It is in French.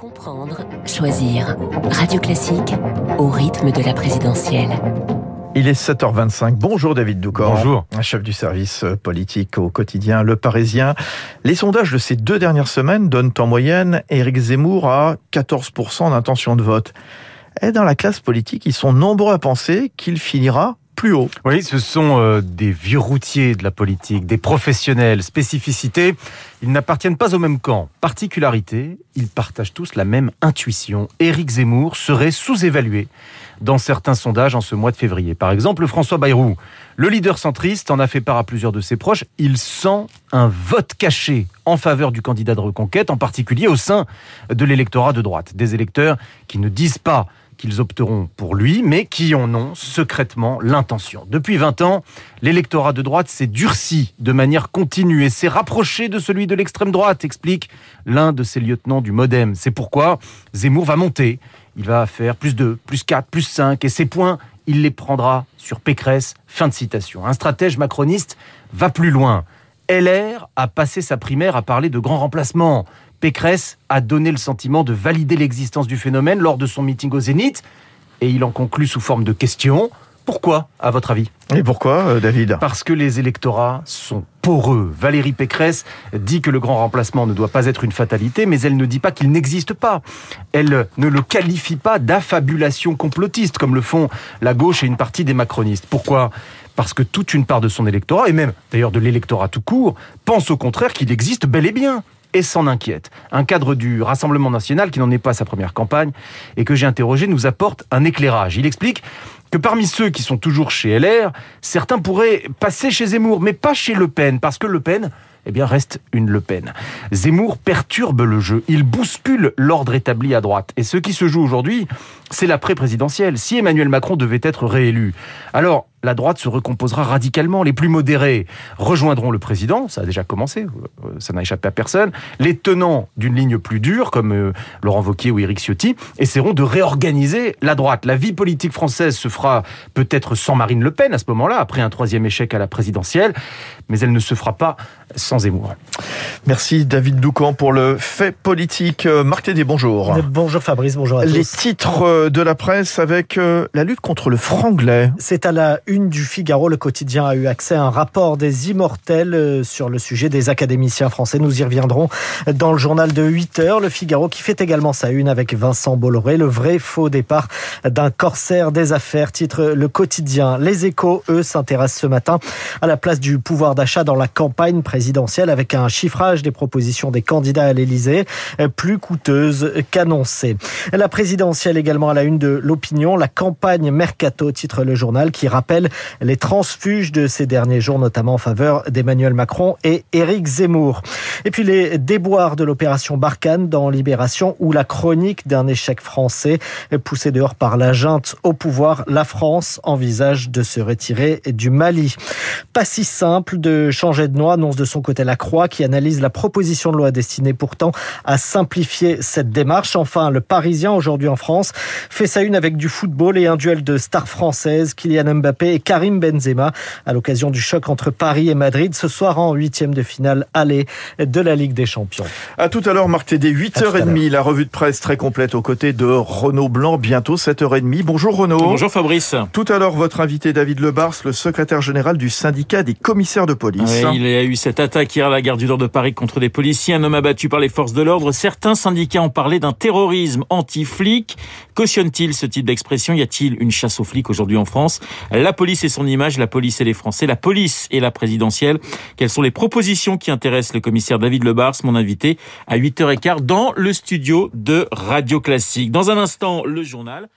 Comprendre, choisir. Radio Classique au rythme de la présidentielle. Il est 7h25. Bonjour David Doucor. Bonjour. Chef du service politique au quotidien Le Parisien. Les sondages de ces deux dernières semaines donnent en moyenne Éric Zemmour à 14% d'intention de vote. Et dans la classe politique, ils sont nombreux à penser qu'il finira Oui, ce sont euh, des vieux routiers de la politique, des professionnels, spécificités. Ils n'appartiennent pas au même camp. Particularité, ils partagent tous la même intuition. Éric Zemmour serait sous-évalué dans certains sondages en ce mois de février. Par exemple, François Bayrou, le leader centriste, en a fait part à plusieurs de ses proches. Il sent un vote caché en faveur du candidat de reconquête, en particulier au sein de l'électorat de droite. Des électeurs qui ne disent pas qu'ils opteront pour lui, mais qui en ont secrètement l'intention. Depuis 20 ans, l'électorat de droite s'est durci de manière continue et s'est rapproché de celui de l'extrême droite, explique l'un de ses lieutenants du Modem. C'est pourquoi Zemmour va monter. Il va faire plus 2, plus 4, plus 5, et ses points, il les prendra sur Pécresse. Fin de citation. Un stratège macroniste va plus loin. LR a passé sa primaire à parler de grands remplacements. Pécresse a donné le sentiment de valider l'existence du phénomène lors de son meeting au Zénith, et il en conclut sous forme de question. Pourquoi, à votre avis? Et pourquoi, euh, David? Parce que les électorats sont poreux. Valérie Pécresse dit que le grand remplacement ne doit pas être une fatalité, mais elle ne dit pas qu'il n'existe pas. Elle ne le qualifie pas d'affabulation complotiste, comme le font la gauche et une partie des macronistes. Pourquoi? Parce que toute une part de son électorat, et même d'ailleurs de l'électorat tout court, pense au contraire qu'il existe bel et bien et s'en inquiète. Un cadre du Rassemblement national, qui n'en est pas sa première campagne, et que j'ai interrogé, nous apporte un éclairage. Il explique que parmi ceux qui sont toujours chez LR, certains pourraient passer chez Zemmour, mais pas chez Le Pen, parce que Le Pen eh bien, reste une Le Pen. Zemmour perturbe le jeu. Il bouscule l'ordre établi à droite. Et ce qui se joue aujourd'hui, c'est l'après-présidentielle. Si Emmanuel Macron devait être réélu, alors la droite se recomposera radicalement. Les plus modérés rejoindront le président, ça a déjà commencé, euh, ça n'a échappé à personne. Les tenants d'une ligne plus dure, comme euh, Laurent Wauquiez ou Éric Ciotti, essaieront de réorganiser la droite. La vie politique française se fera peut-être sans Marine Le Pen à ce moment-là, après un troisième échec à la présidentielle, mais elle ne se fera pas sans Zemmour. Merci David Doucan pour le fait politique. Euh, Marc Tédé, bonjour. Bonjour Fabrice, bonjour à tous. Les titres de la presse avec la lutte contre le franglais. C'est à la une du Figaro, le quotidien a eu accès à un rapport des immortels euh, sur le sujet des académiciens français. Nous y reviendrons dans le journal de 8 heures. Le Figaro qui fait également sa une avec Vincent Bolloré, le vrai faux départ d'un corsaire des affaires, titre le quotidien. Les échos, eux, s'intéressent ce matin à la place du pouvoir d'achat dans la campagne présidentielle avec un chiffrage des propositions des candidats à l'Elysée plus coûteuse qu'annoncée. La présidentielle également à la une de l'opinion, la campagne Mercato, titre le journal, qui rappelle les transfuges de ces derniers jours, notamment en faveur d'Emmanuel Macron et Éric Zemmour. Et puis les déboires de l'opération Barkhane dans Libération ou la chronique d'un échec français poussé dehors par la junte au pouvoir. La France envisage de se retirer du Mali. Pas si simple de changer de noix, annonce de son côté la Croix qui analyse la proposition de loi destinée pourtant à simplifier cette démarche. Enfin, le Parisien aujourd'hui en France fait sa une avec du football et un duel de stars françaises, Kylian Mbappé et Karim Benzema à l'occasion du choc entre Paris et Madrid ce soir en huitième de finale aller de la Ligue des Champions. À tout à l'heure, Marc Tédé, 8h30, la revue de presse très complète aux côtés de Renaud Blanc, bientôt 7h30. Bonjour Renaud. Bonjour Fabrice. Tout à l'heure, votre invité David Lebars, le secrétaire général du syndicat des commissaires de police. il a eu cette attaque hier à la gare du Nord de Paris contre des policiers, un homme abattu par les forces de l'ordre. Certains syndicats ont parlé d'un terrorisme anti-flic. Cautionne-t-il ce type d'expression? Y a-t-il une chasse aux flics aujourd'hui en France? La police et son image, la police et les Français, la police et la présidentielle. Quelles sont les propositions qui intéressent le commissaire David Lebars, mon invité, à 8h15 dans le studio de Radio Classique. Dans un instant, le journal.